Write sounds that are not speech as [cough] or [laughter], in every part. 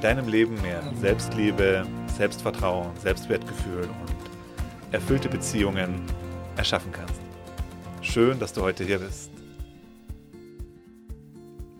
deinem Leben mehr Selbstliebe, Selbstvertrauen, Selbstwertgefühl und erfüllte Beziehungen erschaffen kannst. Schön, dass du heute hier bist.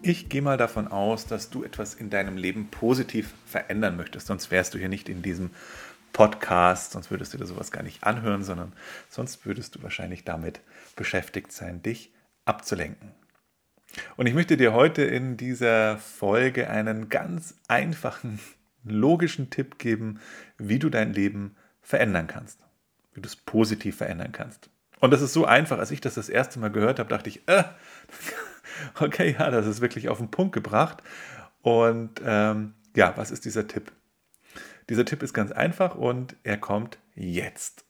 Ich gehe mal davon aus, dass du etwas in deinem Leben positiv verändern möchtest, sonst wärst du hier nicht in diesem Podcast, sonst würdest du dir sowas gar nicht anhören, sondern sonst würdest du wahrscheinlich damit beschäftigt sein, dich abzulenken. Und ich möchte dir heute in dieser Folge einen ganz einfachen, logischen Tipp geben, wie du dein Leben verändern kannst, wie du es positiv verändern kannst. Und das ist so einfach, als ich das das erste Mal gehört habe, dachte ich, äh, [laughs] okay, ja, das ist wirklich auf den Punkt gebracht. Und ähm, ja, was ist dieser Tipp? Dieser Tipp ist ganz einfach und er kommt jetzt.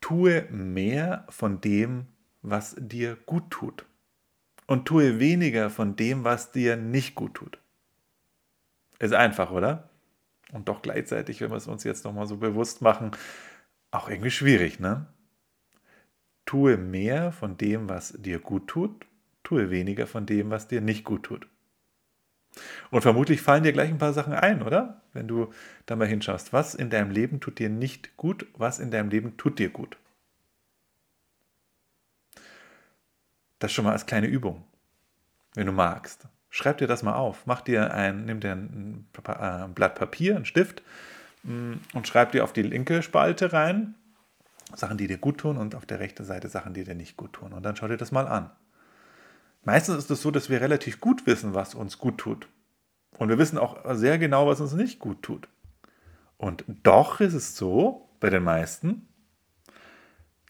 Tue mehr von dem, was dir gut tut und tue weniger von dem, was dir nicht gut tut. Ist einfach, oder? Und doch gleichzeitig, wenn wir es uns jetzt nochmal so bewusst machen, auch irgendwie schwierig, ne? Tue mehr von dem, was dir gut tut, tue weniger von dem, was dir nicht gut tut. Und vermutlich fallen dir gleich ein paar Sachen ein, oder? Wenn du da mal hinschaust, was in deinem Leben tut dir nicht gut, was in deinem Leben tut dir gut. Das schon mal als kleine Übung, wenn du magst. Schreib dir das mal auf. Mach dir ein, nimm dir ein, ein Blatt Papier, einen Stift mm, und schreib dir auf die linke Spalte rein Sachen, die dir gut tun und auf der rechten Seite Sachen, die dir nicht gut tun. Und dann schau dir das mal an. Meistens ist es so, dass wir relativ gut wissen, was uns gut tut. Und wir wissen auch sehr genau, was uns nicht gut tut. Und doch ist es so, bei den meisten,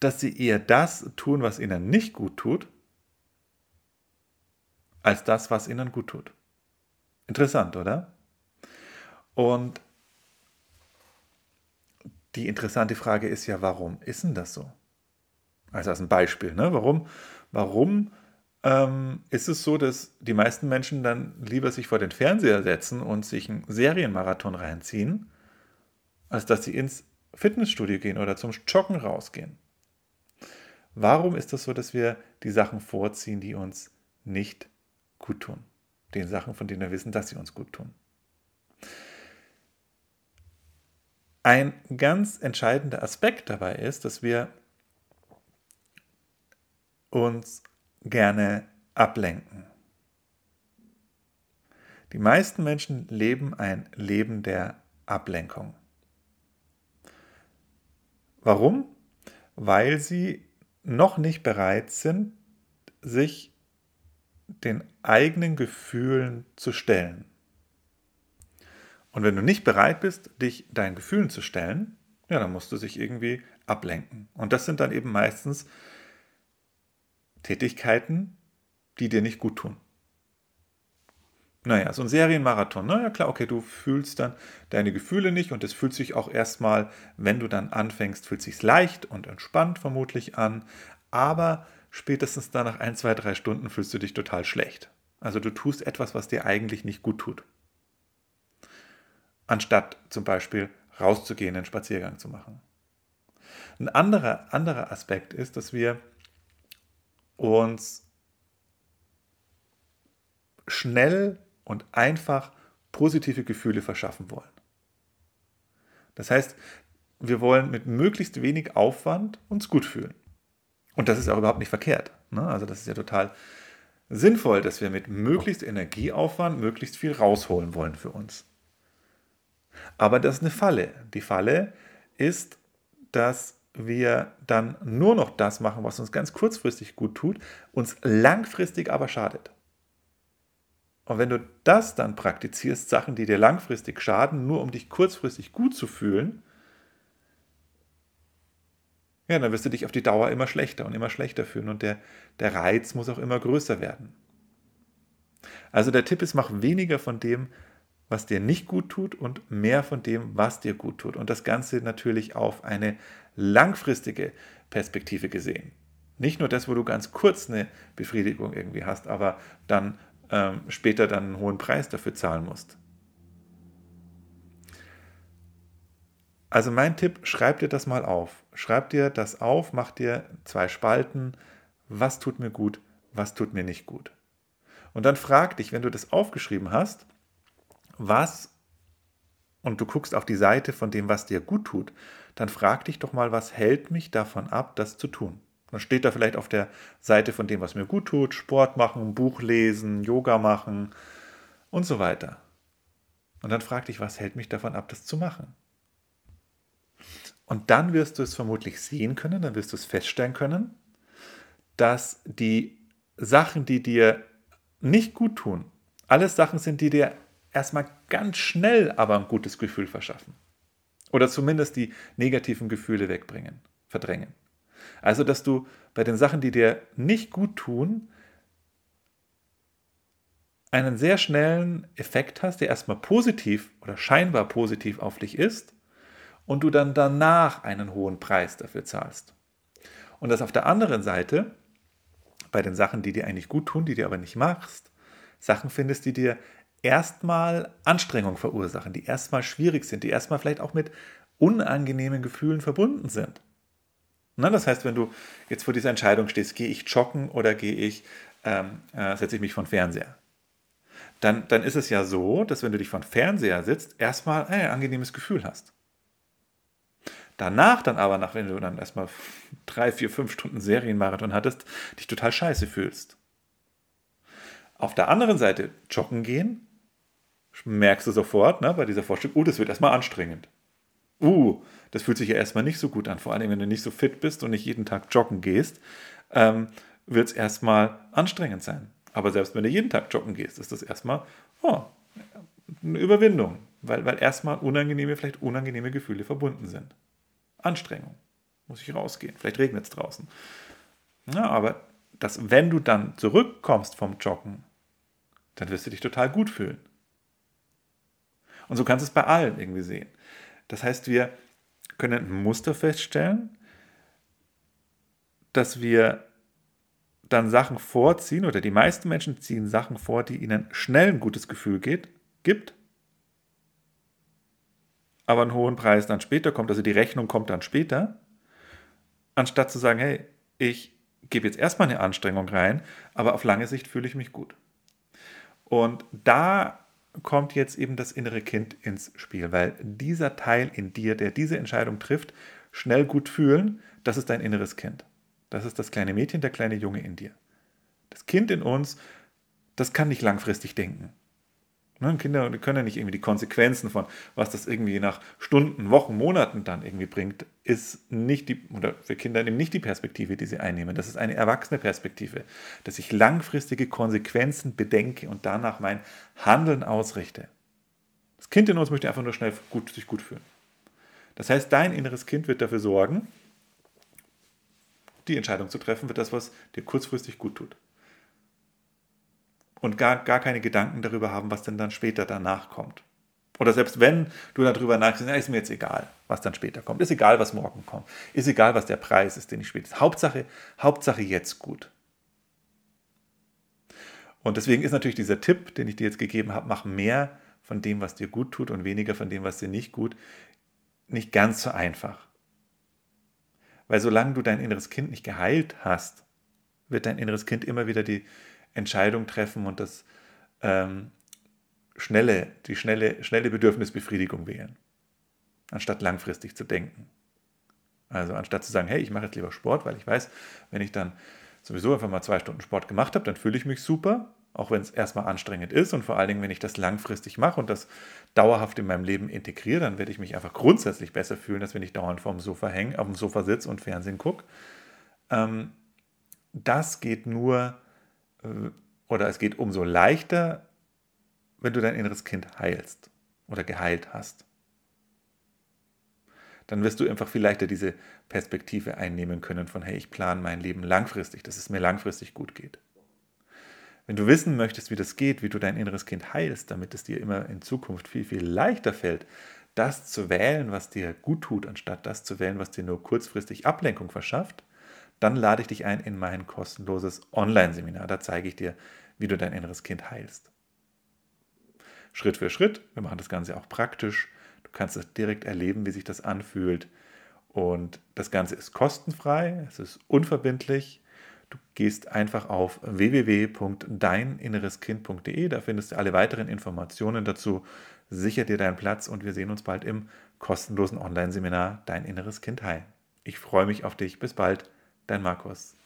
dass sie eher das tun, was ihnen nicht gut tut, als das, was ihnen gut tut. Interessant, oder? Und die interessante Frage ist ja, warum ist denn das so? Also als ein Beispiel, ne? warum, warum ähm, ist es so, dass die meisten Menschen dann lieber sich vor den Fernseher setzen und sich einen Serienmarathon reinziehen, als dass sie ins Fitnessstudio gehen oder zum Joggen rausgehen? Warum ist das so, dass wir die Sachen vorziehen, die uns nicht gut tun. Den Sachen, von denen wir wissen, dass sie uns gut tun. Ein ganz entscheidender Aspekt dabei ist, dass wir uns gerne ablenken. Die meisten Menschen leben ein Leben der Ablenkung. Warum? Weil sie noch nicht bereit sind, sich den eigenen Gefühlen zu stellen. Und wenn du nicht bereit bist, dich deinen Gefühlen zu stellen, ja, dann musst du sich irgendwie ablenken. Und das sind dann eben meistens Tätigkeiten, die dir nicht gut tun. Naja, so ein Serienmarathon, naja klar, okay, du fühlst dann deine Gefühle nicht und es fühlt sich auch erstmal, wenn du dann anfängst, fühlt sich leicht und entspannt vermutlich an, aber spätestens dann nach ein, zwei, drei Stunden fühlst du dich total schlecht. Also du tust etwas, was dir eigentlich nicht gut tut. Anstatt zum Beispiel rauszugehen, einen Spaziergang zu machen. Ein anderer, anderer Aspekt ist, dass wir uns schnell und einfach positive Gefühle verschaffen wollen. Das heißt, wir wollen mit möglichst wenig Aufwand uns gut fühlen. Und das ist auch überhaupt nicht verkehrt. Ne? Also das ist ja total sinnvoll, dass wir mit möglichst Energieaufwand möglichst viel rausholen wollen für uns. Aber das ist eine Falle. Die Falle ist, dass wir dann nur noch das machen, was uns ganz kurzfristig gut tut, uns langfristig aber schadet. Und wenn du das dann praktizierst, Sachen, die dir langfristig schaden, nur um dich kurzfristig gut zu fühlen, ja, dann wirst du dich auf die Dauer immer schlechter und immer schlechter fühlen und der, der Reiz muss auch immer größer werden. Also der Tipp ist, mach weniger von dem, was dir nicht gut tut und mehr von dem, was dir gut tut. Und das Ganze natürlich auf eine langfristige Perspektive gesehen. Nicht nur das, wo du ganz kurz eine Befriedigung irgendwie hast, aber dann ähm, später dann einen hohen Preis dafür zahlen musst. Also mein Tipp, schreib dir das mal auf. Schreib dir das auf, mach dir zwei Spalten. Was tut mir gut, was tut mir nicht gut. Und dann frag dich, wenn du das aufgeschrieben hast, was, und du guckst auf die Seite von dem, was dir gut tut, dann frag dich doch mal, was hält mich davon ab, das zu tun. Dann steht da vielleicht auf der Seite von dem, was mir gut tut, Sport machen, Buch lesen, Yoga machen und so weiter. Und dann frag dich, was hält mich davon ab, das zu machen. Und dann wirst du es vermutlich sehen können, dann wirst du es feststellen können, dass die Sachen, die dir nicht gut tun, alles Sachen sind, die dir erstmal ganz schnell aber ein gutes Gefühl verschaffen. Oder zumindest die negativen Gefühle wegbringen, verdrängen. Also, dass du bei den Sachen, die dir nicht gut tun, einen sehr schnellen Effekt hast, der erstmal positiv oder scheinbar positiv auf dich ist und du dann danach einen hohen Preis dafür zahlst. Und dass auf der anderen Seite, bei den Sachen, die dir eigentlich gut tun, die dir aber nicht machst, Sachen findest, die dir erstmal Anstrengung verursachen, die erstmal schwierig sind, die erstmal vielleicht auch mit unangenehmen Gefühlen verbunden sind. Na, das heißt, wenn du jetzt vor dieser Entscheidung stehst, gehe ich joggen oder gehe ich, ähm, äh, setze ich mich vor Fernseher, dann, dann ist es ja so, dass wenn du dich vor Fernseher sitzt, erstmal ein angenehmes Gefühl hast. Danach dann aber, nach wenn du dann erstmal drei, vier, fünf Stunden Serienmarathon hattest, dich total scheiße fühlst. Auf der anderen Seite joggen gehen merkst du sofort ne, bei dieser Vorstellung, oh, das wird erstmal anstrengend. Uh, das fühlt sich ja erstmal nicht so gut an. Vor allem, wenn du nicht so fit bist und nicht jeden Tag joggen gehst, ähm, wird es erstmal anstrengend sein. Aber selbst wenn du jeden Tag joggen gehst, ist das erstmal oh, eine Überwindung, weil, weil erstmal unangenehme, vielleicht unangenehme Gefühle verbunden sind. Anstrengung. Muss ich rausgehen. Vielleicht regnet es draußen. Ja, aber dass, wenn du dann zurückkommst vom Joggen, dann wirst du dich total gut fühlen. Und so kannst du es bei allen irgendwie sehen. Das heißt, wir können ein Muster feststellen, dass wir dann Sachen vorziehen oder die meisten Menschen ziehen Sachen vor, die ihnen schnell ein gutes Gefühl geht, gibt, aber einen hohen Preis dann später kommt, also die Rechnung kommt dann später, anstatt zu sagen, hey, ich gebe jetzt erstmal eine Anstrengung rein, aber auf lange Sicht fühle ich mich gut. Und da kommt jetzt eben das innere Kind ins Spiel, weil dieser Teil in dir, der diese Entscheidung trifft, schnell gut fühlen, das ist dein inneres Kind. Das ist das kleine Mädchen, der kleine Junge in dir. Das Kind in uns, das kann nicht langfristig denken. Ne, Kinder können ja nicht irgendwie die Konsequenzen von, was das irgendwie nach Stunden, Wochen, Monaten dann irgendwie bringt, ist nicht die, oder für Kinder eben nicht die Perspektive, die sie einnehmen. Das ist eine erwachsene Perspektive, dass ich langfristige Konsequenzen bedenke und danach mein Handeln ausrichte. Das Kind in uns möchte einfach nur schnell gut, sich gut fühlen. Das heißt, dein inneres Kind wird dafür sorgen, die Entscheidung zu treffen für das, was dir kurzfristig gut tut und gar, gar keine Gedanken darüber haben, was denn dann später danach kommt. Oder selbst wenn du darüber nachdenkst, ist mir jetzt egal, was dann später kommt. Ist egal, was morgen kommt. Ist egal, was der Preis ist, den ich später. Hauptsache, Hauptsache jetzt gut. Und deswegen ist natürlich dieser Tipp, den ich dir jetzt gegeben habe, mach mehr von dem, was dir gut tut und weniger von dem, was dir nicht gut, nicht ganz so einfach. Weil solange du dein inneres Kind nicht geheilt hast, wird dein inneres Kind immer wieder die, Entscheidung treffen und das ähm, schnelle, die schnelle, schnelle Bedürfnisbefriedigung wählen, anstatt langfristig zu denken. Also anstatt zu sagen, hey, ich mache jetzt lieber Sport, weil ich weiß, wenn ich dann sowieso einfach mal zwei Stunden Sport gemacht habe, dann fühle ich mich super, auch wenn es erstmal anstrengend ist und vor allen Dingen, wenn ich das langfristig mache und das dauerhaft in meinem Leben integriere, dann werde ich mich einfach grundsätzlich besser fühlen, als wenn ich dauernd vorm Sofa hänge, auf dem Sofa sitze und Fernsehen gucke. Ähm, das geht nur oder es geht umso leichter, wenn du dein inneres Kind heilst oder geheilt hast. Dann wirst du einfach viel leichter diese Perspektive einnehmen können von, hey, ich plane mein Leben langfristig, dass es mir langfristig gut geht. Wenn du wissen möchtest, wie das geht, wie du dein inneres Kind heilst, damit es dir immer in Zukunft viel, viel leichter fällt, das zu wählen, was dir gut tut, anstatt das zu wählen, was dir nur kurzfristig Ablenkung verschafft, dann lade ich dich ein in mein kostenloses Online-Seminar. Da zeige ich dir, wie du dein inneres Kind heilst. Schritt für Schritt. Wir machen das Ganze auch praktisch. Du kannst es direkt erleben, wie sich das anfühlt. Und das Ganze ist kostenfrei, es ist unverbindlich. Du gehst einfach auf www.deininnereskind.de, da findest du alle weiteren Informationen dazu. Sicher dir deinen Platz und wir sehen uns bald im kostenlosen Online-Seminar Dein inneres Kind heilen. Ich freue mich auf dich. Bis bald, dein Markus.